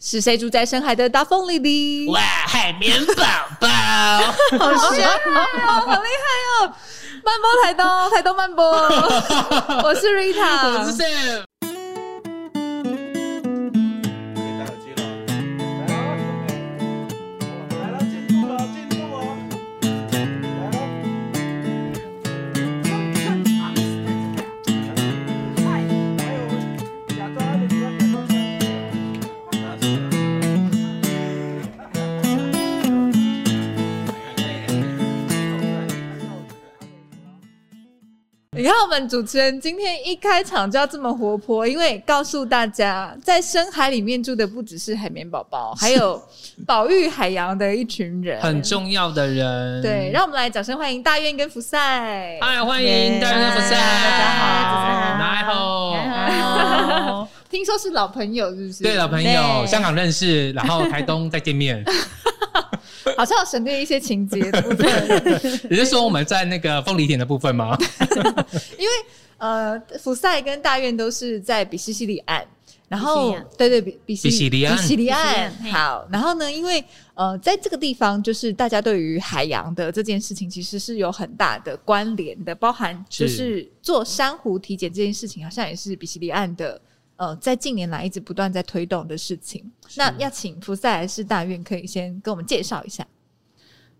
是谁住在深海的大风里里？哇，海绵宝宝，好帅哦，好厉害哦！慢播台东，台东慢播，我是 Rita，我是 Sam。们主持人今天一开场就要这么活泼，因为告诉大家，在深海里面住的不只是海绵宝宝，还有保育海洋的一群人，很重要的人。对，让我们来掌声欢迎大院跟福赛。嗨，欢迎大愿跟福赛，大家好，来好，来好。听说是老朋友，是不是？对，老朋友，香港认识，然后台东再见面。好像要省略一些情节的部分。你是说我们在那个凤梨田的部分吗？因为呃，福赛跟大院都是在比西西里岸，然后对对比比西里岸，比西里岸好。然后呢，因为呃，在这个地方，就是大家对于海洋的这件事情，其实是有很大的关联的，包含就是做珊瑚体检这件事情，好像也是比西里岸的。呃，在近年来一直不断在推动的事情，那要请福赛还是大院可以先跟我们介绍一下。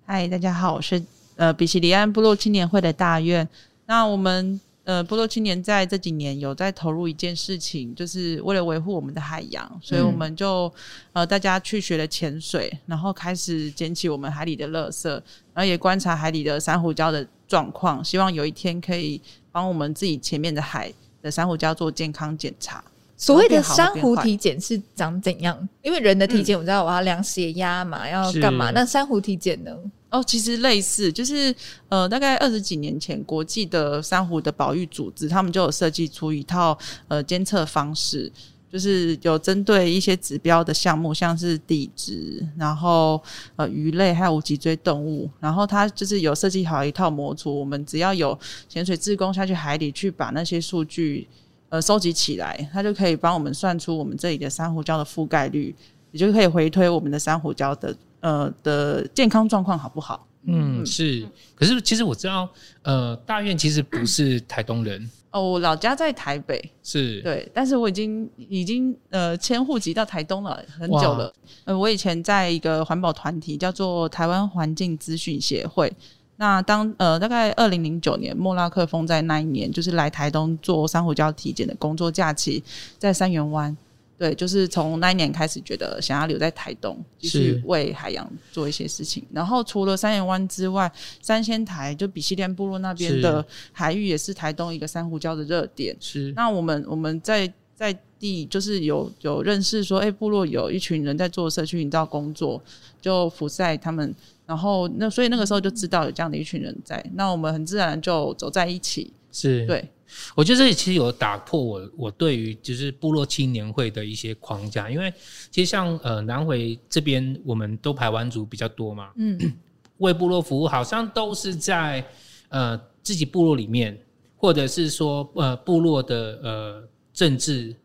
嗨，大家好，我是呃比西里安部落青年会的大院。那我们呃部落青年在这几年有在投入一件事情，就是为了维护我们的海洋，所以我们就呃大家去学了潜水，然后开始捡起我们海里的垃圾，然后也观察海里的珊瑚礁的状况，希望有一天可以帮我们自己前面的海的珊瑚礁做健康检查。所谓的珊瑚体检是长怎样？因为人的体检我知道我要量血压嘛，嗯、要干嘛？那珊瑚体检呢？哦，其实类似，就是呃，大概二十几年前，国际的珊瑚的保育组织他们就有设计出一套呃监测方式，就是有针对一些指标的项目，像是底质，然后呃鱼类还有无脊椎动物，然后它就是有设计好一套模组，我们只要有潜水志工下去海里去把那些数据。呃，收集起来，它就可以帮我们算出我们这里的珊瑚礁的覆盖率，也就可以回推我们的珊瑚礁的呃的健康状况好不好？嗯，是。可是其实我知道，呃，大院其实不是台东人哦，我老家在台北，是对，但是我已经已经呃迁户籍到台东了很久了。呃，我以前在一个环保团体叫做台湾环境资讯协会。那当呃大概二零零九年莫拉克风灾那一年，就是来台东做珊瑚礁体检的工作假期，在三元湾，对，就是从那一年开始觉得想要留在台东，继续为海洋做一些事情。然后除了三元湾之外，三仙台就比西里岸部落那边的海域也是台东一个珊瑚礁的热点。是，那我们我们在在地就是有有认识说，哎、欸，部落有一群人在做社区营造工作，就福赛他们。然后那所以那个时候就知道有这样的一群人在，那我们很自然就走在一起。是对，我觉得这里其实有打破我我对于就是部落青年会的一些框架，因为其实像呃南回这边我们都排湾族比较多嘛，嗯，为部落服务好像都是在呃自己部落里面，或者是说呃部落的呃政治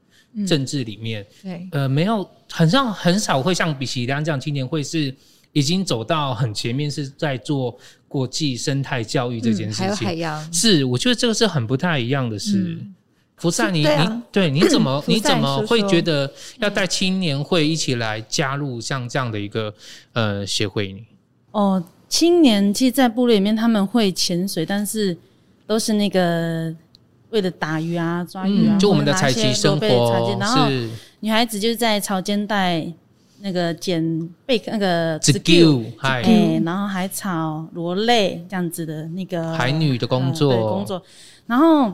政治里面，对，呃没有很像很少会像比西里岸这样青年会是。已经走到很前面，是在做国际生态教育这件事情。嗯、还有海洋是，我觉得这个是很不太一样的事。嗯、福赛，你你对你怎么你怎么会觉得要带青年会一起来加入像这样的一个呃协会呢？哦，青年其实，在部落里面他们会潜水，但是都是那个为了打鱼啊、抓鱼啊，嗯、就我们的采集生活。然后女孩子就是在潮间带。那个捡贝壳，那个子鸠，哎，然后海草、螺类这样子的那个海女的工作，工作。然后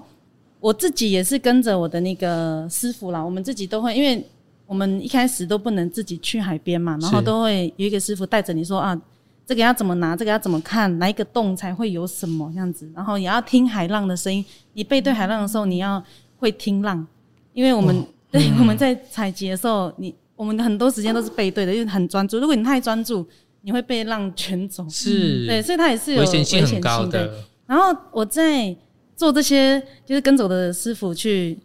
我自己也是跟着我的那个师傅啦，我们自己都会，因为我们一开始都不能自己去海边嘛，然后都会有一个师傅带着你说啊，这个要怎么拿，这个要怎么看，哪一个洞才会有什么这样子，然后也要听海浪的声音。你背对海浪的时候，你要会听浪，因为我们、哦、对、嗯、我们在采集的时候，你。我们的很多时间都是背对的，因为很专注。如果你太专注，你会被浪卷走。是，对，所以它也是有危险性很高的。然后我在做这些，就是跟着我的师傅去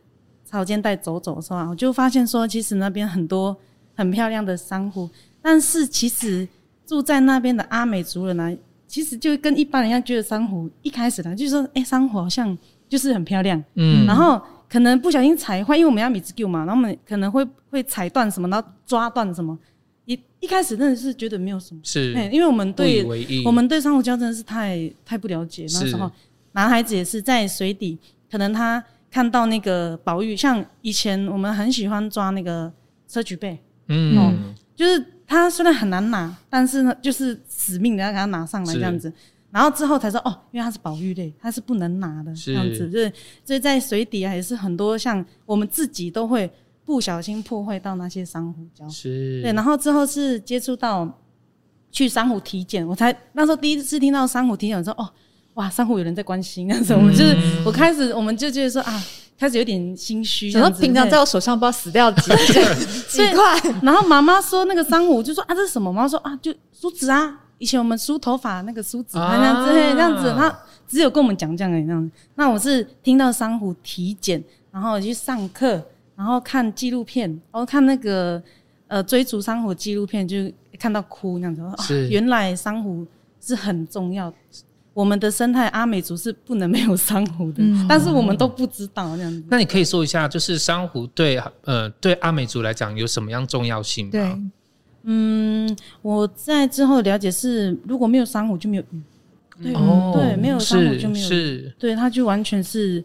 潮间带走走的时候，我就发现说，其实那边很多很漂亮的珊瑚。但是其实住在那边的阿美族人呢、啊，其实就跟一般人一样，觉得珊瑚一开始呢，就是说，哎、欸，珊瑚好像就是很漂亮，嗯，然后可能不小心踩坏，因为我们要米字狗嘛，然后我们可能会会踩断什么，然后抓断什么。一一开始真的是觉得没有什么，是，因为我们对我们对珊瑚礁真的是太太不了解。那时候男孩子也是在水底，可能他看到那个宝玉，像以前我们很喜欢抓那个砗磲贝，嗯，就是。它虽然很难拿，但是呢，就是死命的要给它拿上来这样子，然后之后才说哦，因为它是保育类，它是不能拿的这样子，就是所以在水底啊也是很多像我们自己都会不小心破坏到那些珊瑚礁，是，对，然后之后是接触到去珊瑚体检，我才那时候第一次听到珊瑚体检，我说哦，哇，珊瑚有人在关心，那时候我们就是我开始我们就觉得说啊。开始有点心虚，然后平常在我手上不知道死掉几 几块，然后妈妈说那个珊瑚，就说啊这是什么？妈妈说啊就梳子啊，以前我们梳头发那个梳子，啊，这样子，这样子，他只有跟我们讲这样的这样子。那我是听到珊瑚体检，然后去上课，然后看纪录片，然后看那个呃追逐珊瑚纪录片，就看到哭那样子。啊，原来珊瑚是很重要。我们的生态阿美族是不能没有珊瑚的，嗯、但是我们都不知道这样子。那你可以说一下，就是珊瑚对呃对阿美族来讲有什么样重要性吗？对，嗯，我在之后了解是，如果没有珊瑚就没有鱼。对，哦、对，没有珊瑚就没有鱼。是，对，它就完全是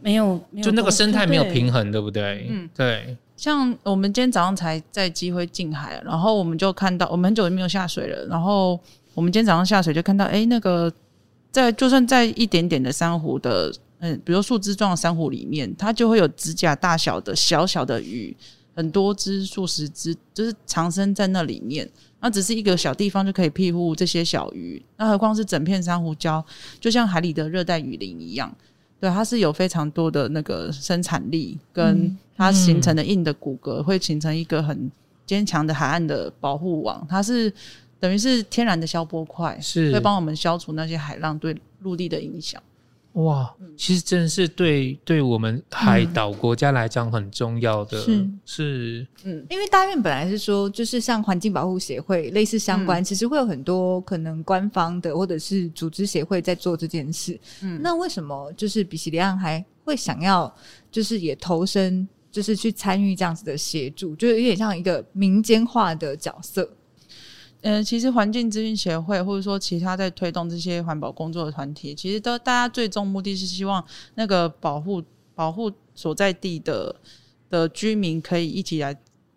没有，没有就那个生态没有平衡，对，不对？嗯，对。像我们今天早上才在机会近海，然后我们就看到，我们很久没有下水了，然后我们今天早上下水就看到，哎，那个。在就算在一点点的珊瑚的，嗯，比如树枝状的珊瑚里面，它就会有指甲大小的小小的鱼，很多只、数十只，就是藏身在那里面。那只是一个小地方就可以庇护这些小鱼，那何况是整片珊瑚礁，就像海里的热带雨林一样。对，它是有非常多的那个生产力，跟它形成的硬的骨骼，会形成一个很坚强的海岸的保护网。它是。等于是天然的消波块，是会帮我们消除那些海浪对陆地的影响。哇，其实真的是对对我们海岛国家来讲很重要的，嗯、是。是。嗯，因为大院本来是说，就是像环境保护协会类似相关，嗯、其实会有很多可能官方的或者是组织协会在做这件事。嗯，那为什么就是比西里岸还会想要就是也投身，就是去参与这样子的协助，就是有点像一个民间化的角色。嗯、呃，其实环境资讯协会或者说其他在推动这些环保工作的团体，其实都大家最终目的是希望那个保护保护所在地的的居民可以一起来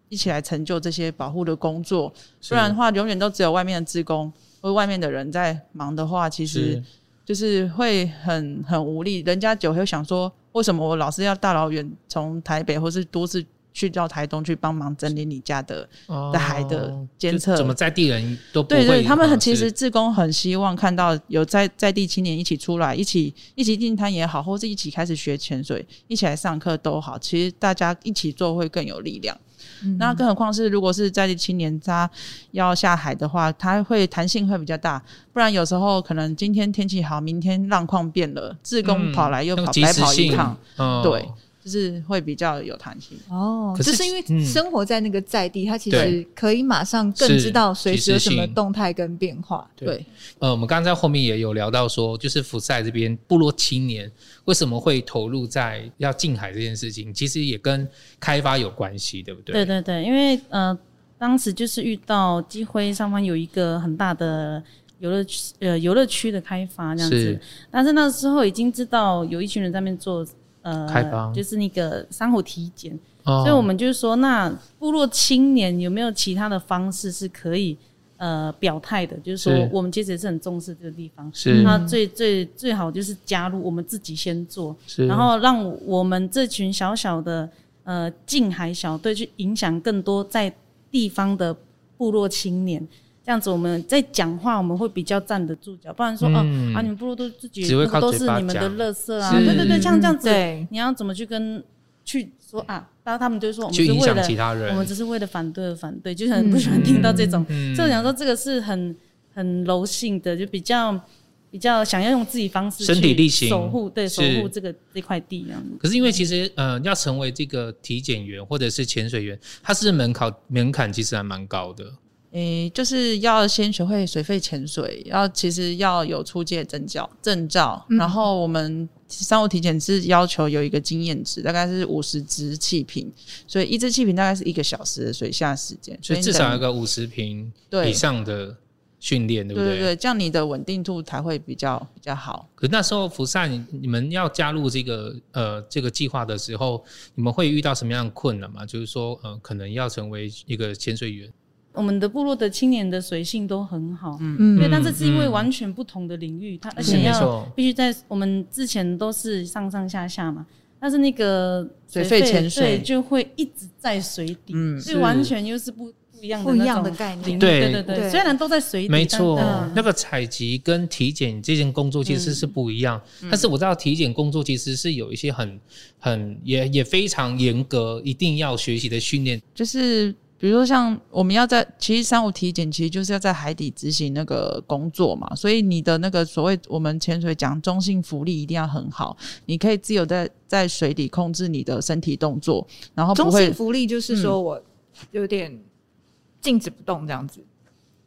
一起来成就这些保护的工作，不然的话永远都只有外面的职工或外面的人在忙的话，其实就是会很很无力。人家就会想说，为什么我老是要大老远从台北或是都市？去到台东去帮忙整理你家的、哦、的海的监测，怎么在地人都对对，他们很其实志工很希望看到有在在地青年一起出来，一起一起进滩也好，或是一起开始学潜水，一起来上课都好。其实大家一起做会更有力量。嗯、那更何况是如果是在地青年他要下海的话，他会弹性会比较大。不然有时候可能今天天气好，明天浪况变了，自工跑来又跑白、嗯、跑一趟，哦、对。就是会比较有弹性。哦，就是因为生活在那个在地，他其实可以马上更知道随时有什么动态跟变化。对，呃，我们刚刚在后面也有聊到说，就是福赛这边部落青年为什么会投入在要近海这件事情，其实也跟开发有关系，对不对？对对对，因为呃，当时就是遇到基辉上方有一个很大的游乐区，呃，游乐区的开发这样子，是。但是那时候已经知道有一群人在那边做。呃，开发就是那个珊瑚体检，哦、所以我们就是说，那部落青年有没有其他的方式是可以呃表态的？就是说，我们其实也是很重视这个地方，是。那最最最好就是加入，我们自己先做，是。然后让我们这群小小的呃近海小队去影响更多在地方的部落青年。这样子我们在讲话，我们会比较站得住脚，不然说哦、嗯啊，啊，你们不如都自己都是你们的垃圾啊，对对对，像这样子，对你要怎么去跟去说啊？然后他们就说我们是为了，我们只是为了反对而反对，就很不喜欢听到这种。所以讲说这个是很很柔性的，就比较比较想要用自己方式身体力行守护，对，守护这个这块地这样子。可是因为其实呃，要成为这个体检员或者是潜水员，它是门槛门槛其实还蛮高的。诶、欸，就是要先学会水肺潜水，要其实要有出界证照证照，然后我们商务体检是要求有一个经验值，大概是五十支气瓶，所以一支气瓶大概是一个小时的水下时间，所以至少有个五十瓶以上的训练，对不对？对对对，这样你的稳定度才会比较比较好。可是那时候福善，你们要加入这个呃这个计划的时候，你们会遇到什么样的困难吗？就是说，呃，可能要成为一个潜水员。我们的部落的青年的水性都很好，嗯，对，但是是因为完全不同的领域，他、嗯、而且要必须在我们之前都是上上下下嘛，但是那个水肺潜水。就会一直在水底，嗯，所以完全又是不不一样的不一样的概念，对。对对对，虽然都在水底，没错，那个采集跟体检这件工作其实是不一样，嗯、但是我知道体检工作其实是有一些很很也也非常严格，一定要学习的训练，就是。比如说，像我们要在其实三五体检，其实就是要在海底执行那个工作嘛，所以你的那个所谓我们潜水讲中性浮力一定要很好，你可以自由在在水底控制你的身体动作，然后中性浮力就是说我有点静止不动这样子，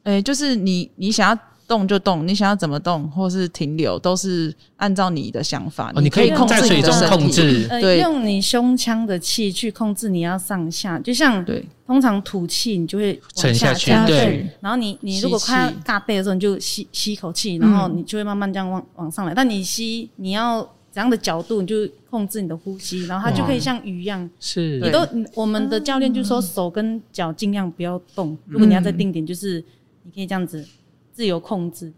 哎、嗯欸，就是你你想要。动就动，你想要怎么动或是停留，都是按照你的想法。哦、你可以控制你的身体，呃，用你胸腔的气去控制你要上下，就像对，通常吐气你就会沉下去，对。然后你你如果快要尬背的时候，你就吸吸一口气，然后你就会慢慢这样往往上来。但你吸你要怎样的角度，你就控制你的呼吸，然后它就可以像鱼一样。是，你都我们的教练就说手跟脚尽量不要动。如果你要在定点，就是你可以这样子。自由控制。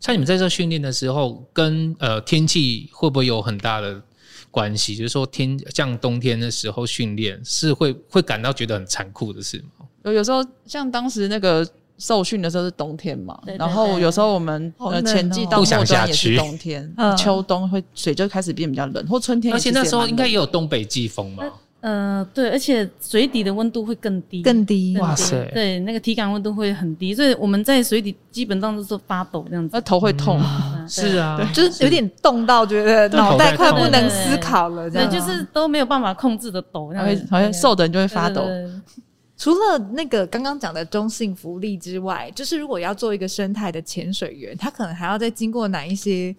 像你们在这训练的时候，跟呃天气会不会有很大的关系？就是说天像冬天的时候训练，是会会感到觉得很残酷的事吗？有有时候像当时那个受训的时候是冬天嘛，然后有时候我们呃前季到末端也是冬天，秋冬会水就开始变比较冷，或春天，而且那时候应该也有东北季风嘛。呃，对，而且水底的温度会更低，更低，哇塞，对，那个体感温度会很低，所以我们在水底基本上都是发抖这样子，那头会痛，是啊，就是有点冻到觉得脑袋快不能思考了，这样，对，就是都没有办法控制的抖，好像好像瘦的人就会发抖。除了那个刚刚讲的中性福利之外，就是如果要做一个生态的潜水员，他可能还要再经过哪一些？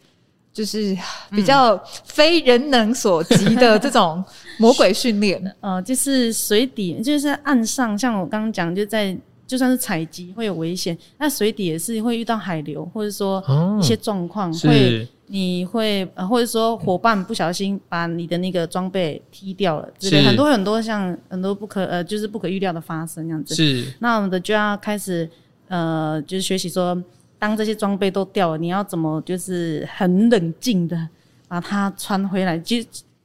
就是比较非人能所及的这种魔鬼训练，呃，就是水底，就是岸上，像我刚刚讲，就在就算是采集会有危险，那水底也是会遇到海流，或者说一些状况，哦、会你会呃，或者说伙伴不小心把你的那个装备踢掉了，之类是很多很多像很多不可呃，就是不可预料的发生这样子。是，那我们的就要开始呃，就是学习说。当这些装备都掉了，你要怎么就是很冷静的把它穿回来？就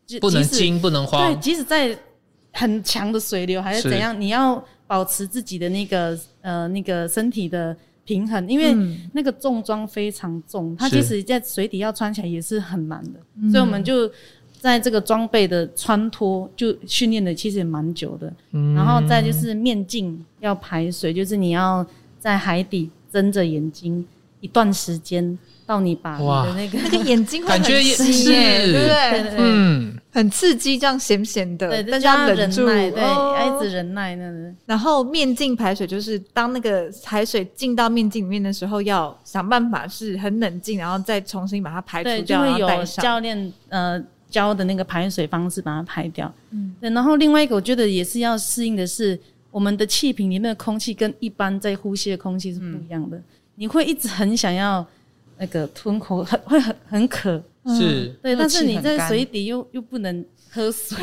就不能惊，不能慌。对，即使在很强的水流还是怎样，你要保持自己的那个呃那个身体的平衡，因为那个重装非常重，它即使在水底要穿起来也是很难的。所以我们就在这个装备的穿脱就训练的其实也蛮久的。嗯、然后再就是面镜要排水，就是你要在海底。睁着眼睛一段时间，到你把你的那个那个眼睛会很刺激，对不对？嗯，很刺激，这样咸咸的，大家忍住，对，一直忍耐那个。然后面镜排水，就是当那个海水进到面镜里面的时候，要想办法是很冷静，然后再重新把它排除掉，就会有教练呃教的那个排水方式把它排掉。嗯，对。然后另外一个，我觉得也是要适应的是。我们的气瓶里面的空气跟一般在呼吸的空气是不一样的，嗯、你会一直很想要那个吞口，很 会很很渴，是，对，但是你在水底又又不能喝水。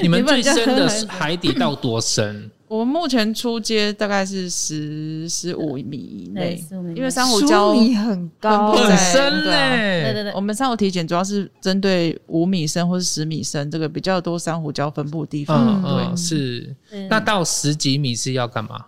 你们最深的 海底到多深？我们目前出街大概是十十五米以内，因为珊瑚礁很高很深嘞。对对对，我们珊瑚体检主要是针对五米深或是十米深这个比较多珊瑚礁分布的地方。对，是。那到十几米是要干嘛？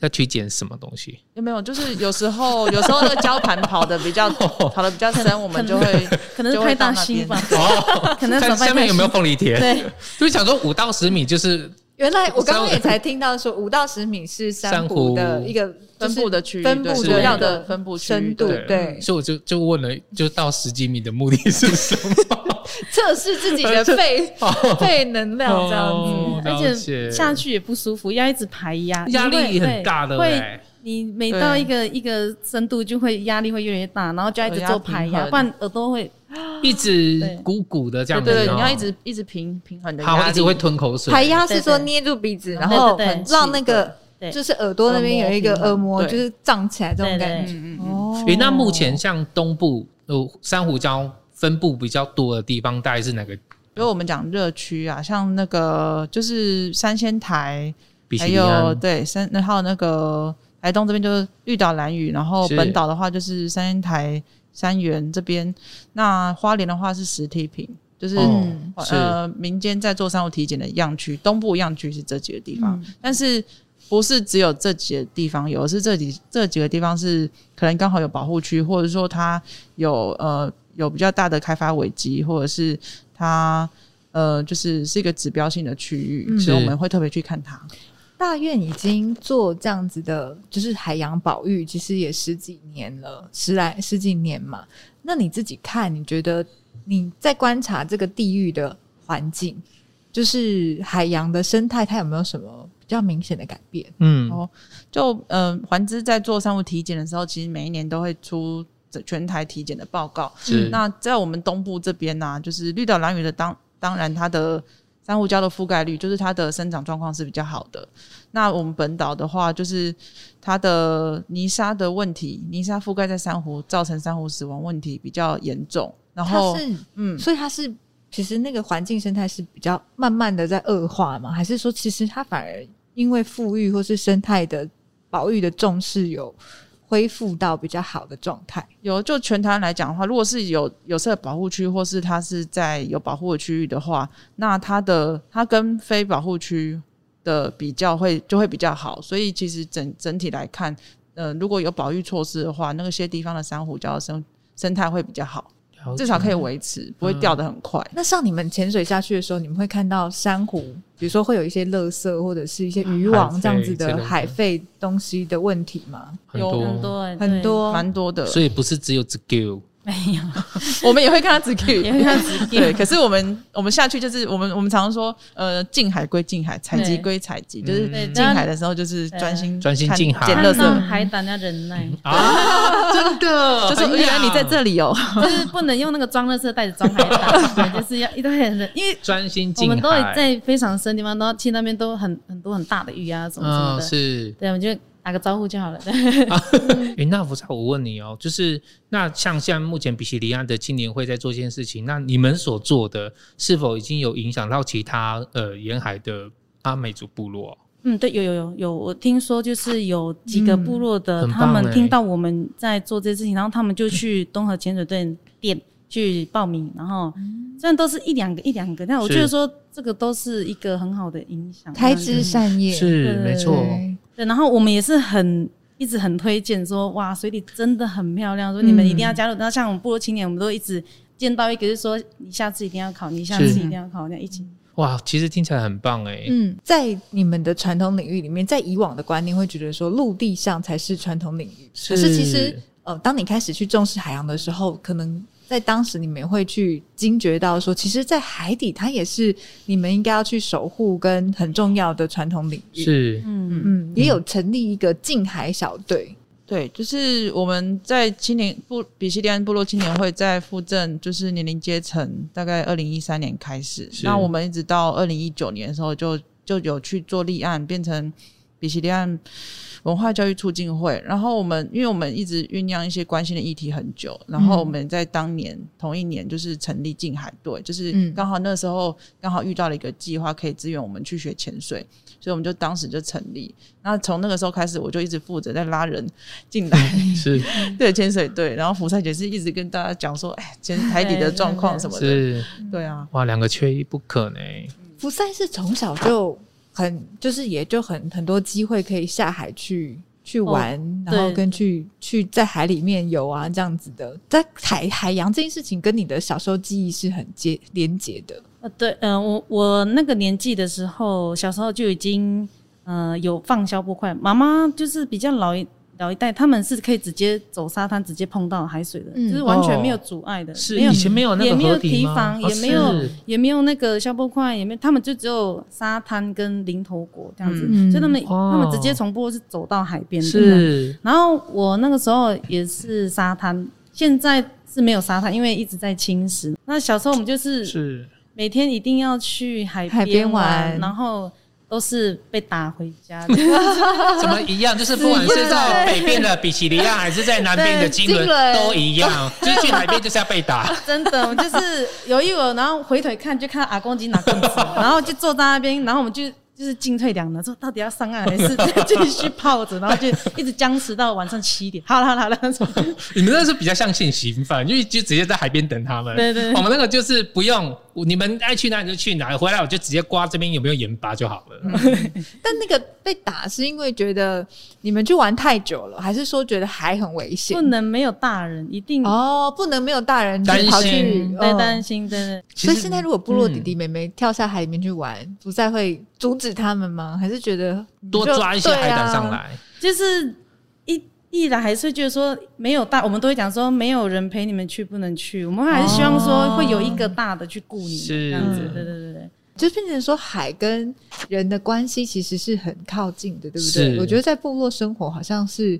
要体检什么东西？有没有？就是有时候有时候那个礁盘跑的比较 跑的比较深，我们就会 可能是太心吧。哦，可能下面有没有凤梨田？对，就想说五到十米就是。原来我刚刚也才听到说，五到十米是珊瑚的一个分布的区域，分布主要的分布深度。对，所以我就就问了，就到十几米的目的是什么？测试自己的 肺肺能量这样子，而且下去也不舒服，要一直排压，压力很大的。会，你每到一个一个深度，就会压力会越来越大，然后就要一直做排压，不然耳朵会。一直鼓鼓的这样子，对，你要一直一直平平衡的，他一直会吞口水。排压是说捏住鼻子，然后让那个就是耳朵那边有一个耳膜，就是胀起来这种感觉。哦，诶，那目前像东部有珊瑚礁分布比较多的地方，大概是哪个？比如我们讲热区啊，像那个就是三仙台，还有对三，然后那个台东这边就是绿岛兰屿，然后本岛的话就是三仙台。三元这边，那花莲的话是实体品，就是、嗯、呃是民间在做珊瑚体检的样区，东部样区是这几个地方，嗯、但是不是只有这几个地方有，是这几这几个地方是可能刚好有保护区，或者说它有呃有比较大的开发危机，或者是它呃就是是一个指标性的区域，嗯、所以我们会特别去看它。大院已经做这样子的，就是海洋保育，其实也十几年了，十来十几年嘛。那你自己看，你觉得你在观察这个地域的环境，就是海洋的生态，它有没有什么比较明显的改变？嗯，哦，就嗯，环资在做商务体检的时候，其实每一年都会出全台体检的报告。是，那在我们东部这边呢、啊，就是绿岛蓝屿的当当然它的。珊瑚礁的覆盖率就是它的生长状况是比较好的。那我们本岛的话，就是它的泥沙的问题，泥沙覆盖在珊瑚，造成珊瑚死亡问题比较严重。然后，是嗯，所以它是其实那个环境生态是比较慢慢的在恶化吗？还是说其实它反而因为富裕或是生态的保育的重视有？恢复到比较好的状态。有，就全台来讲的话，如果是有有色保护区，或是它是在有保护的区域的话，那它的它跟非保护区的比较会就会比较好。所以其实整整体来看，呃，如果有保育措施的话，那些地方的珊瑚礁生生态会比较好。至少可以维持，不会掉的很快。那像你们潜水下去的时候，你们会看到珊瑚，比如说会有一些垃圾或者是一些渔网这样子的海废东西的问题吗？有很多很多。蛮多的，所以不是只有这个。没有，我们也会看它直 Q，也会看直 Q。对，可是我们我们下去就是我们我们常常说，呃，近海归近海，采集归采集，就是近海的时候就是专心专心近海，捡垃圾。海胆要忍耐。啊，真的，就是原来你在这里哦，就是不能用那个装垃圾袋子装海胆，就是要一直很忍，因为专心近海。我们都会在非常深的地方，都去那边都很很多很大的鱼啊什么什么的，是，对，我们就。打个招呼就好了。哎，那福赛，我问你哦，就是那像现在目前比西里岸的青年会在做一件事情，那你们所做的是否已经有影响到其他呃沿海的阿美族部落？嗯，对，有有有有，我听说就是有几个部落的，嗯欸、他们听到我们在做这些事情，然后他们就去 东河潜水队店去报名，然后虽然都是一两个一两个，但我觉得说这个都是一个很好的影响，开枝散叶是没错。对，然后我们也是很一直很推荐说，哇，水里真的很漂亮，说你们一定要加入。然后像我们部落青年，我们都一直见到一个，就是说你下次一定要考，你下次一定要考，那一起。哇，其实听起来很棒哎。嗯，在你们的传统领域里面，在以往的观念会觉得说陆地上才是传统领域，可是其实呃，当你开始去重视海洋的时候，可能。在当时，你们会去惊觉到说，其实，在海底，它也是你们应该要去守护跟很重要的传统领域。是，嗯嗯，也有成立一个近海小队。对，就是我们在青年部比西利安部落青年会在复振，就是年龄阶层，大概二零一三年开始，那我们一直到二零一九年的时候就，就就有去做立案，变成比西利安。文化教育促进会，然后我们因为我们一直酝酿一些关心的议题很久，然后我们在当年同一年就是成立近海队，就是刚好那时候刚好遇到了一个计划可以支援我们去学潜水，所以我们就当时就成立。那从那个时候开始，我就一直负责在拉人进来，是 对潜水队，然后福赛姐是一直跟大家讲说，哎，潜海底的状况什么的，是，对啊，哇，两个缺一不可呢。福赛是从小就。很就是也就很很多机会可以下海去去玩，哦、然后跟去去在海里面游啊这样子的，在海海洋这件事情跟你的小时候记忆是很接连结的。呃，对，嗯、呃，我我那个年纪的时候，小时候就已经呃有放消波块，妈妈就是比较老一。老一代他们是可以直接走沙滩，直接碰到海水的，嗯、就是完全没有阻碍的。是、哦、以前没有那个也没有堤防，也没有、哦、也没有那个消波块，也没有，他们就只有沙滩跟零头果这样子，嗯、所以他们、哦、他们直接从波是走到海边的。是，然后我那个时候也是沙滩，现在是没有沙滩，因为一直在侵蚀。那小时候我们就是是每天一定要去海边玩，然后。都是被打回家的，怎么一样？就是不管是到北边的比奇利亚，还是在南边的金轮，都一样，就是去海边就是要被打。真的，我就是有一会，然后回腿看，就看到阿公已经拿棍子，然后就坐在那边，然后我们就。就是进退两难，说到底要上岸还是继续泡着，然后就一直僵持到晚上七点。好了好了，你们那是比较像现行犯，因为就直接在海边等他们。对对，对，我们那个就是不用，你们爱去哪里就去哪里，回来我就直接刮这边有没有盐巴就好了。嗯、但那个被打是因为觉得你们去玩太久了，还是说觉得海很危险？不能没有大人，一定哦，不能没有大人担心，对担心，真的。所以现在如果部落弟弟妹妹跳下海里面去玩，嗯、不再会。阻止他们吗？还是觉得多抓一些海胆上来？啊、就是一一来还是觉得说没有大，我们都会讲说没有人陪你们去不能去，我们还是希望说会有一个大的去顾你们这样子。对对对对，就变成说海跟人的关系其实是很靠近的，对不对？我觉得在部落生活好像是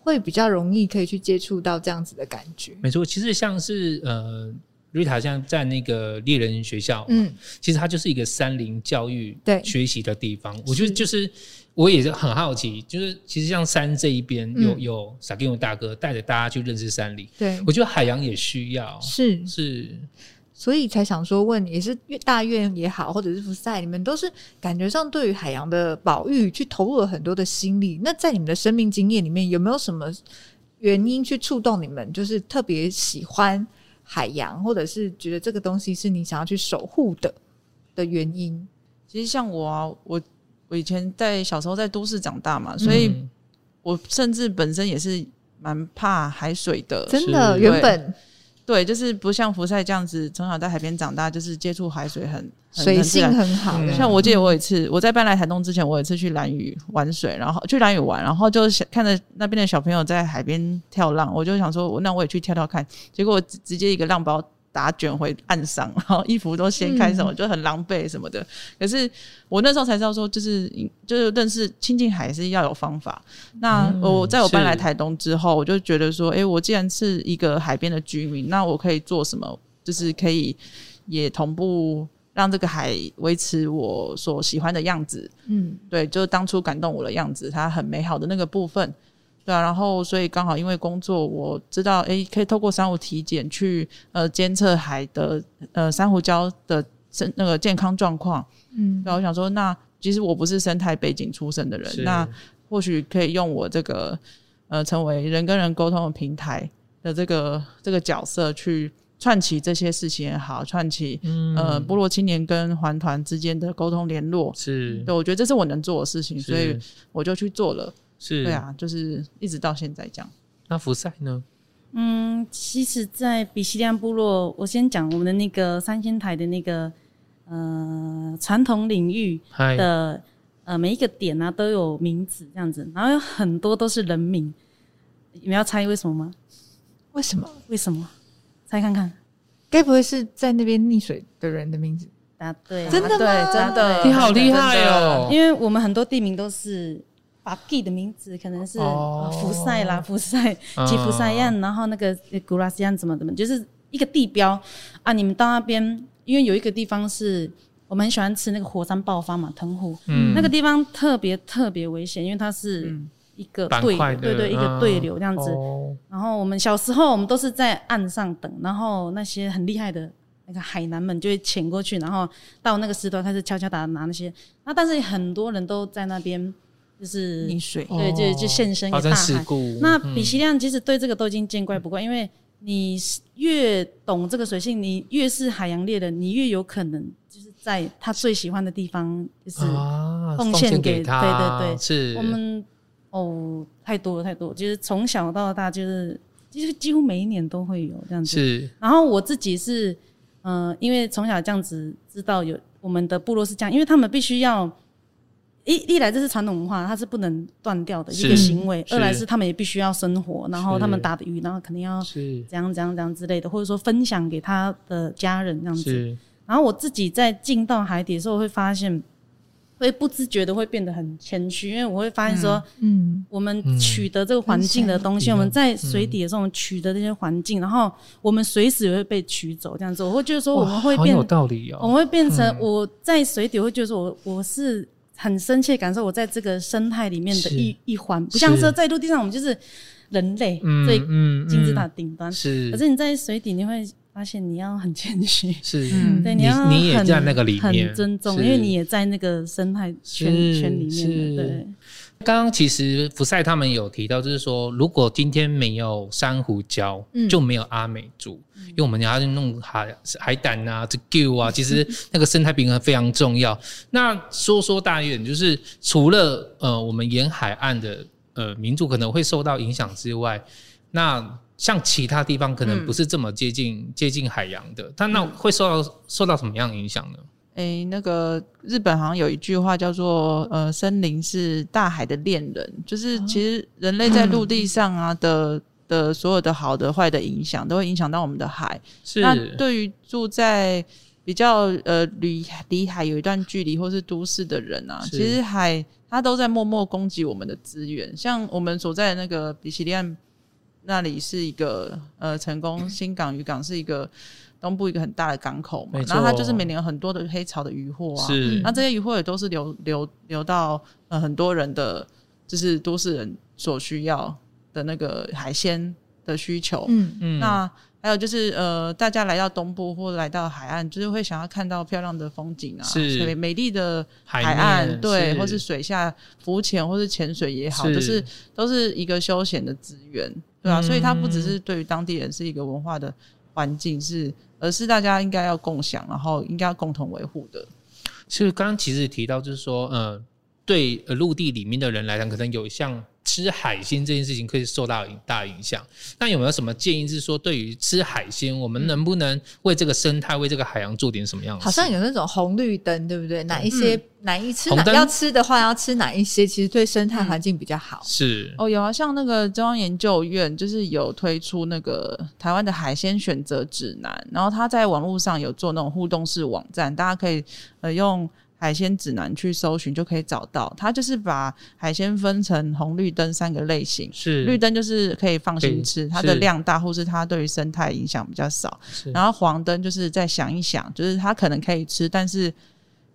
会比较容易可以去接触到这样子的感觉。没错，其实像是呃。瑞塔像在那个猎人学校，嗯，其实它就是一个山林教育对学习的地方。我觉得就是我也是很好奇，就是其实像山这一边有有撒给我大哥带着大家去认识山林，对，我觉得海洋也需要，是是，所以才想说问，也是大院也好，或者是福赛，你们都是感觉上对于海洋的保育去投入了很多的心力。那在你们的生命经验里面，有没有什么原因去触动你们，就是特别喜欢？海洋，或者是觉得这个东西是你想要去守护的的原因。其实像我啊，我我以前在小时候在都市长大嘛，所以我甚至本身也是蛮怕海水的。真的，原本。对，就是不像福赛这样子，从小在海边长大，就是接触海水很，很水性很好。嗯、像我记得我有一次，我在搬来台东之前，我有一次去兰屿玩水，然后去兰屿玩，然后就想看着那边的小朋友在海边跳浪，我就想说，那我也去跳跳看。结果直接一个浪包。打卷回岸上，然后衣服都掀开，什么、嗯、就很狼狈什么的。可是我那时候才知道说，就是就是认识亲近海是要有方法。那我在我搬来台东之后，我就觉得说，哎、欸，我既然是一个海边的居民，那我可以做什么？就是可以也同步让这个海维持我所喜欢的样子。嗯，对，就是当初感动我的样子，它很美好的那个部分。对啊，然后所以刚好因为工作，我知道诶，可以透过珊瑚体检去呃监测海的呃珊瑚礁的生那个健康状况。嗯，然后我想说，那其实我不是生态背景出身的人，那或许可以用我这个呃成为人跟人沟通的平台的这个这个角色去串起这些事情也好，串起、嗯、呃部落青年跟环团之间的沟通联络。是，对，我觉得这是我能做的事情，所以我就去做了。是对啊，就是一直到现在这样。那福赛呢？嗯，其实，在比西利安部落，我先讲我们的那个三仙台的那个呃传统领域的呃每一个点啊都有名字这样子，然后有很多都是人名。你们要猜为什么吗？为什么？为什么？猜看看，该不会是在那边溺水的人的名字？答对，真的吗？对，真的，你好厉害哦！因为我们很多地名都是。把 G 的名字可能是福赛啦，福赛、吉福赛亚，然后那个古拉斯亚怎么怎么，就是一个地标啊。你们到那边，因为有一个地方是我们很喜欢吃那个火山爆发嘛，藤壶，嗯，那个地方特别特别危险，因为它是一个对对对一个对流这样子。然后我们小时候，我们都是在岸上等，然后那些很厉害的那个海南们就会潜过去，然后到那个时段开始敲敲打拿那些。那但是很多人都在那边。就是溺水，对，就就现身于大海。那比希亮其实对这个都已经见怪不怪，因为你越懂这个水性，你越是海洋猎人，你越有可能就是在他最喜欢的地方，就是奉献给他。对对对，是我们哦，太多了太多，就是从小到大，就是其实几乎每一年都会有这样子。是，然后我自己是嗯、呃，因为从小这样子知道有我们的部落是这样，因为他们必须要一一来这是传统文化，它是不能断掉的一个行为；二来是他们也必须要生活，然后他们打的鱼，然后肯定要怎样怎样怎样之类的，或者说分享给他的家人这样子。然后我自己在进到海底的时候，会发现。会不自觉的会变得很谦虚，因为我会发现说，嗯，我们取得这个环境的东西，我们在水底的时候，我们取得这些环境，然后我们随时也会被取走，这样子，我会觉得说，我们会变，有道理哦，我们会变成我在水底，我会觉得说我我是很深切感受我在这个生态里面的一一环，不像说在陆地上我们就是人类最金字塔顶端，是，可是你在水底你会。发现你要很谦虚，是，嗯、对，你要你也在那个里面，很尊重，因为你也在那个生态圈圈里面。对，刚刚其实福赛他们有提到，就是说，如果今天没有珊瑚礁，嗯、就没有阿美族，嗯、因为我们要去弄海海胆啊，这 Q 啊，其实 那个生态平衡非常重要。那说说大一点，就是除了呃，我们沿海岸的呃民族可能会受到影响之外，那像其他地方可能不是这么接近、嗯、接近海洋的，但那会受到受到什么样的影响呢？诶、欸，那个日本好像有一句话叫做“呃，森林是大海的恋人”，就是其实人类在陆地上啊的、嗯、的所有的好的坏的影响，都会影响到我们的海。是。那对于住在比较呃离离海有一段距离或是都市的人啊，其实海它都在默默攻击我们的资源，像我们所在的那个比西利岸。那里是一个呃，成功新港渔港是一个东部一个很大的港口嘛，然后它就是每年有很多的黑潮的渔获啊，是。那这些渔获也都是流流流到呃很多人的，就是都市人所需要的那个海鲜的需求，嗯嗯，那还有就是呃，大家来到东部或来到海岸，就是会想要看到漂亮的风景啊，是。美美丽的海岸，面对，或是水下浮潜或是潜水也好，是。就是都是一个休闲的资源。对啊，所以它不只是对于当地人是一个文化的环境，是而是大家应该要共享，然后应该要共同维护的。其实刚刚其实提到，就是说，呃，对呃陆地里面的人来讲，可能有像。吃海鲜这件事情可以受到很大影响，那有没有什么建议是说，对于吃海鲜，我们能不能为这个生态、为这个海洋做点什么样的？好像有那种红绿灯，对不对？哪一些、嗯、哪一吃哪要吃的话，要吃哪一些？其实对生态环境比较好。是哦，有啊，像那个中央研究院就是有推出那个台湾的海鲜选择指南，然后他在网络上有做那种互动式网站，大家可以呃用。海鲜指南去搜寻就可以找到，它就是把海鲜分成红绿灯三个类型。是绿灯就是可以放心吃，它的量大，或是它对于生态影响比较少。然后黄灯就是再想一想，就是它可能可以吃，但是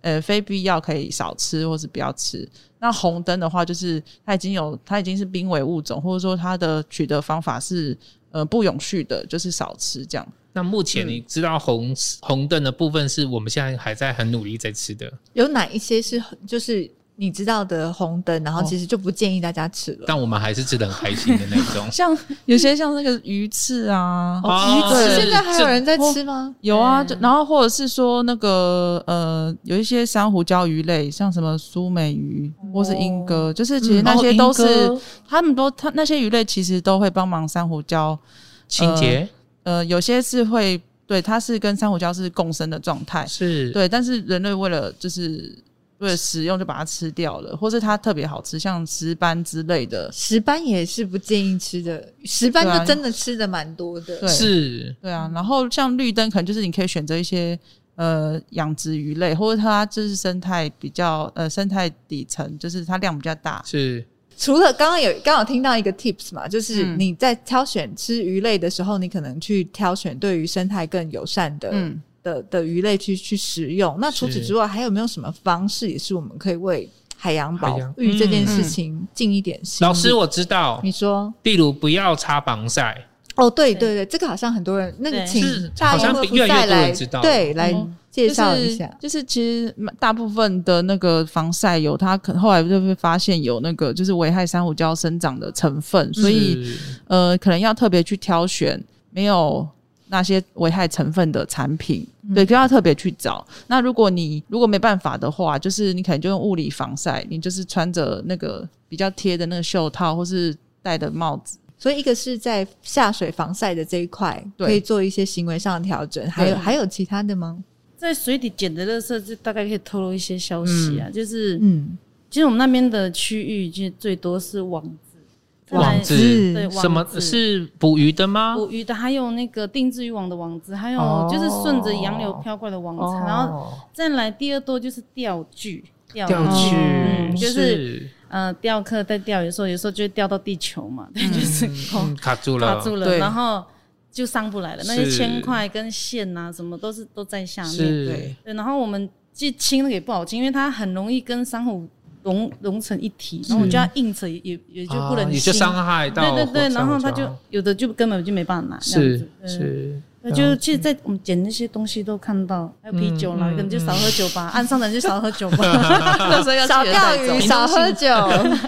呃非必要可以少吃或是不要吃。那红灯的话，就是它已经有它已经是濒危物种，或者说它的取得方法是呃不永续的，就是少吃这样。那目前你知道红、嗯、红灯的部分是我们现在还在很努力在吃的，有哪一些是就是你知道的红灯，然后其实就不建议大家吃了。哦、但我们还是吃的很开心的那种，像有些像那个鱼翅啊，哦、鱼翅现在还有人在吃吗？有啊，就然后或者是说那个呃，有一些珊瑚礁鱼类，像什么苏美鱼或是莺哥，哦、就是其实那些都是、嗯、他们都他那些鱼类其实都会帮忙珊瑚礁清洁。呃，有些是会对，它是跟珊瑚礁是共生的状态，是。对，但是人类为了就是为了食用就把它吃掉了，或是它特别好吃，像石斑之类的，石斑也是不建议吃的，石斑就真的吃的蛮多的，对，是，对啊，然后像绿灯可能就是你可以选择一些呃养殖鱼类，或者它就是生态比较呃生态底层，就是它量比较大，是。除了刚刚有刚好听到一个 tips 嘛，就是你在挑选吃鱼类的时候，你可能去挑选对于生态更友善的、嗯、的的鱼类去去食用。那除此之外，还有没有什么方式，也是我们可以为海洋保育这件事情尽一点心？老师，我知道，你说，例如不要擦防晒。哦，对对对，这个好像很多人那个请大家福赛来对来。介绍一下，就是其实大部分的那个防晒油，它可能后来就会发现有那个就是危害珊瑚礁生长的成分，所以呃，可能要特别去挑选没有那些危害成分的产品，对，就要特别去找。那如果你如果没办法的话，就是你可能就用物理防晒，你就是穿着那个比较贴的那个袖套，或是戴的帽子。所以一个是在下水防晒的这一块，可以做一些行为上的调整。还有还有其他的吗？在水底捡的垃圾，就大概可以透露一些消息啊，就是嗯，其实我们那边的区域，其实最多是网子。网子，对，什么是捕鱼的吗？捕鱼的，还有那个定制渔网的网子，还有就是顺着洋流飘过来的网子，然后再来第二多就是钓具，钓具就是呃钓客在钓鱼的时候，有时候就会钓到地球嘛，对，就是卡住了，卡住了，然后就上不来了。那些铅块跟线啊，什么都是都在下面，对，然后我们去清那个也不好清，因为它很容易跟珊瑚。融融成一体，然后我就要硬扯，也也就不能，你就伤害到。对对对，然后他就有的就根本就没办法拿。是是，那就其实，在我们捡那些东西都看到，还有啤酒啦，可能就少喝酒吧，岸上的人就少喝酒吧，少钓鱼，少喝酒。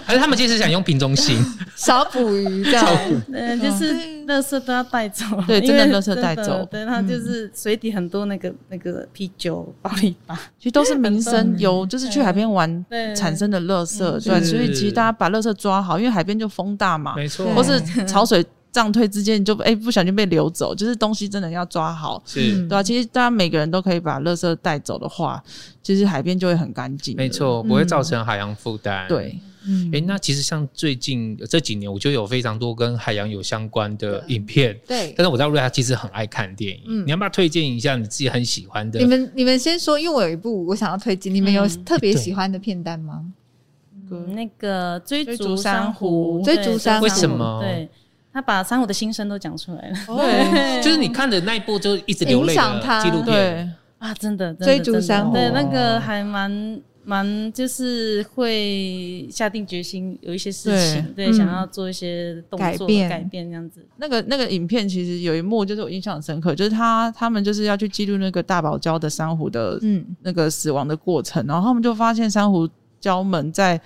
还是他们其实想用瓶中心，少捕鱼，这样。嗯，就是。垃圾都要带走，对，真的垃圾带走。对，它就是水底很多那个那个啤酒、保丽吧，其实都是民生油，就是去海边玩产生的垃圾。对，所以其实大家把垃圾抓好，因为海边就风大嘛，没错，或是潮水涨退之间，你就哎不小心被流走，就是东西真的要抓好，是，对啊，其实大家每个人都可以把垃圾带走的话，其实海边就会很干净，没错，不会造成海洋负担。对。嗯，哎、欸，那其实像最近这几年，我就有非常多跟海洋有相关的影片。对，但是我知道瑞亚其实很爱看电影。嗯，你要不要推荐一下你自己很喜欢的？你们你们先说，因为我有一部我想要推荐，你们有特别喜欢的片段吗？嗯，那个追逐珊瑚，追逐珊瑚，为什么？对，他把珊瑚的心声都讲出来了。对，就是你看的那一部就一直流泪的纪录片啊，真的，追逐珊瑚，对，那个还蛮。蛮就是会下定决心有一些事情，对，想要做一些动作改变，改变这样子。那个那个影片其实有一幕就是我印象很深刻，就是他他们就是要去记录那个大堡礁的珊瑚的嗯那个死亡的过程，嗯、然后他们就发现珊瑚礁们在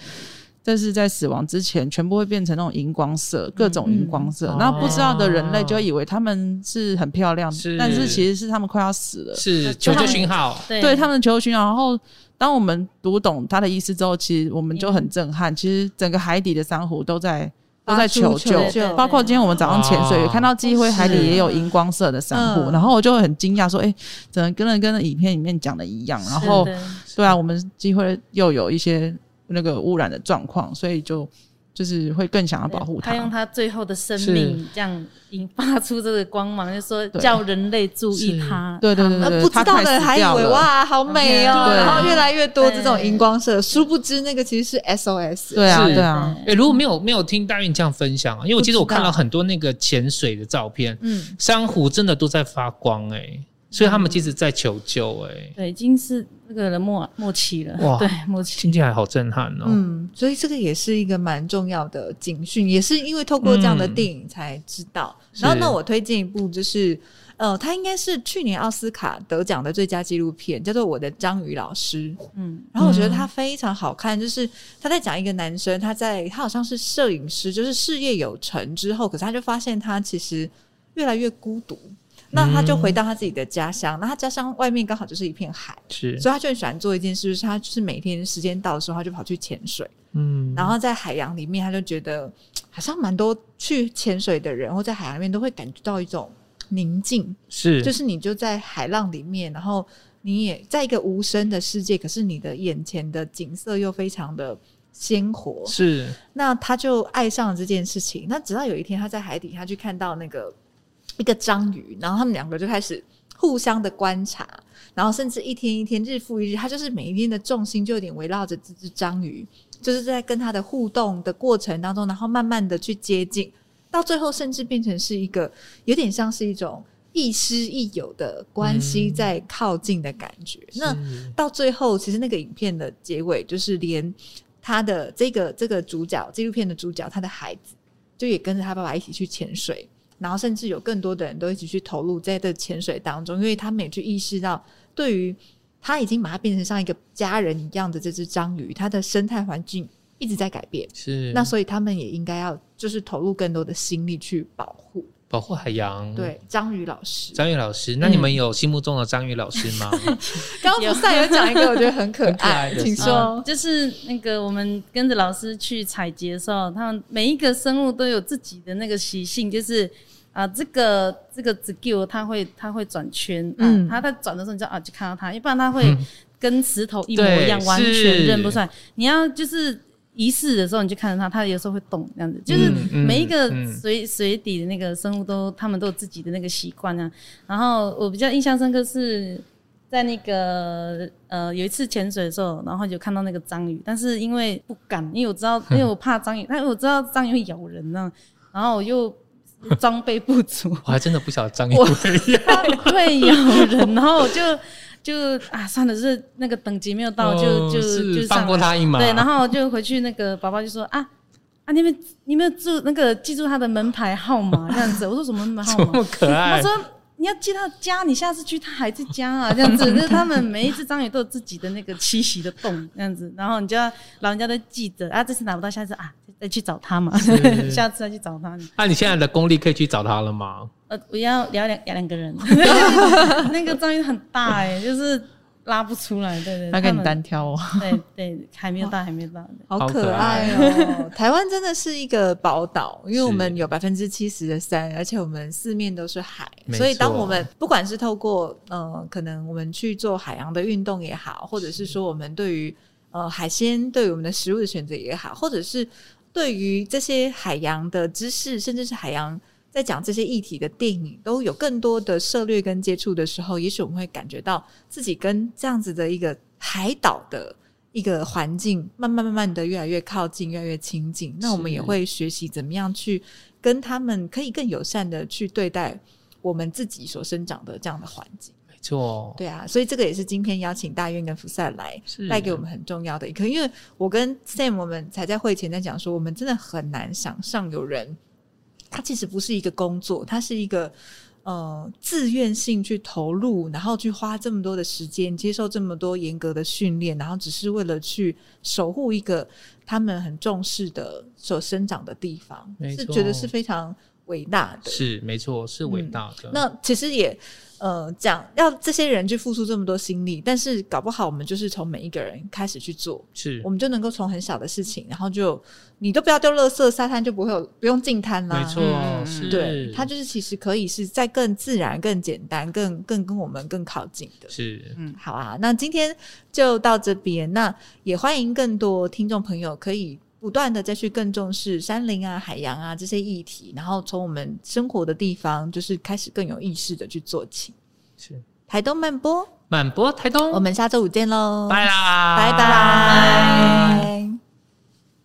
但是在死亡之前全部会变成那种荧光色，各种荧光色，然后、嗯、不知道的人类就以为他们是很漂亮，是但是其实是他们快要死了，是求救讯号，对，对他们的求救讯号，然后。当我们读懂他的意思之后，其实我们就很震撼。其实整个海底的珊瑚都在都在求救，包括今天我们早上潜水也看到机会海底也有荧光色的珊瑚，然后我就很惊讶说：“哎，怎么跟那跟影片里面讲的一样？”然后，对啊，我们机会又有一些那个污染的状况，所以就。就是会更想要保护它，他用他最后的生命这样引发出这个光芒，就是说叫人类注意它。对对对对，不知道的人还以为哇，好美哦，然后越来越多这种荧光色，殊不知那个其实是 SOS。对啊对啊，哎，如果没有没有听大运这样分享啊，因为我其实我看到很多那个潜水的照片，嗯，珊瑚真的都在发光哎。所以他们其实在求救，哎，对，已经是那个人默默契了，哇，对，默契，听起来好震撼哦。嗯，所以这个也是一个蛮重要的警讯，也是因为透过这样的电影才知道。嗯、然后那，我推荐一部，就是呃，他应该是去年奥斯卡得奖的最佳纪录片，叫做《我的章鱼老师》。嗯，然后我觉得他非常好看，就是他在讲一个男生，他在他好像是摄影师，就是事业有成之后，可是他就发现他其实越来越孤独。那他就回到他自己的家乡，那他家乡外面刚好就是一片海，是，所以他就很喜欢做一件事，就是他就是每天时间到的时候，他就跑去潜水，嗯，然后在海洋里面，他就觉得好像蛮多去潜水的人，或在海洋里面都会感觉到一种宁静，是，就是你就在海浪里面，然后你也在一个无声的世界，可是你的眼前的景色又非常的鲜活，是，那他就爱上了这件事情。那直到有一天，他在海底，他去看到那个。一个章鱼，然后他们两个就开始互相的观察，然后甚至一天一天，日复一日，他就是每一天的重心就有点围绕着这只章鱼，就是在跟他的互动的过程当中，然后慢慢的去接近，到最后甚至变成是一个有点像是一种亦师亦友的关系在靠近的感觉。嗯、那到最后，其实那个影片的结尾，就是连他的这个这个主角纪录片的主角，他的孩子就也跟着他爸爸一起去潜水。然后甚至有更多的人都一起去投入在这潜水当中，因为他们也去意识到，对于他已经把它变成像一个家人一样的这只章鱼，它的生态环境一直在改变，是。那所以他们也应该要就是投入更多的心力去保护。保护海洋，对，张宇老师，张宇老师，那你们有心目中的张宇老师吗？刚刚福赛有讲一个，我觉得很可爱，请说、嗯，就是那个我们跟着老师去采集的时候，他们每一个生物都有自己的那个习性，就是啊，这个这个紫狗它会它会转圈，嗯，它在转的时候你就啊就看到它，要不然它会跟石头一模一样，完全认不出来。你要就是。仪式的时候，你就看着它，它有时候会动，这样子，就是每一个水水底的那个生物都，他们都有自己的那个习惯啊。然后我比较印象深刻是在那个呃有一次潜水的时候，然后就看到那个章鱼，但是因为不敢，因为我知道，因为我怕章鱼，但是我知道章鱼会咬人呢，然后我又装备不足，我还真的不晓得章鱼会会咬人，然后我就。就啊，算了，是那个等级没有到，就就就放过他一马。对，然后就回去，那个宝宝就说啊啊，你们你们住那个记住他的门牌号码这样子。我说什么门牌号码？这么可爱。他说你要记他家，你下次去他还在家啊，这样子。就是他们每一只章鱼都有自己的那个栖息的洞，这样子。然后你就要老人家都记得啊，这次拿不到，下次啊再去找他嘛，下次再去找他。那你现在的功力可以去找他了吗？呃，我要聊两两个人，那个噪音很大哎、欸，就是拉不出来，对对，他给你单挑哦，对对，还没有大，还没有大，好可爱哦！台湾真的是一个宝岛，因为我们有百分之七十的山，而且我们四面都是海，所以当我们不管是透过呃，可能我们去做海洋的运动也好，或者是。说我们对于呃海鲜对于我们的食物的选择也好，或者是对于这些海洋的知识，甚至是海洋。在讲这些议题的电影都有更多的涉略跟接触的时候，也许我们会感觉到自己跟这样子的一个海岛的一个环境，慢慢慢慢的越来越靠近，越来越亲近。那我们也会学习怎么样去跟他们可以更友善的去对待我们自己所生长的这样的环境。没错，对啊，所以这个也是今天邀请大院跟福赛来带给我们很重要的一课。因为我跟 Sam 我们才在会前在讲说，我们真的很难想象有人。它其实不是一个工作，它是一个呃自愿性去投入，然后去花这么多的时间，接受这么多严格的训练，然后只是为了去守护一个他们很重视的所生长的地方，是觉得是非常伟大的。是没错，是伟大的。嗯，那其实也。呃，讲要这些人去付出这么多心力，但是搞不好我们就是从每一个人开始去做，是我们就能够从很小的事情，然后就你都不要丢垃圾，沙滩就不会有不用进滩啦。没错，嗯、是对，它就是其实可以是在更自然、更简单、更更跟我们更靠近的。是，嗯，好啊，那今天就到这边，那也欢迎更多听众朋友可以。不断的再去更重视山林啊、海洋啊这些议题，然后从我们生活的地方，就是开始更有意识的去做起。是。台东慢播，慢播台东，我们下周五见喽，拜啦，拜拜。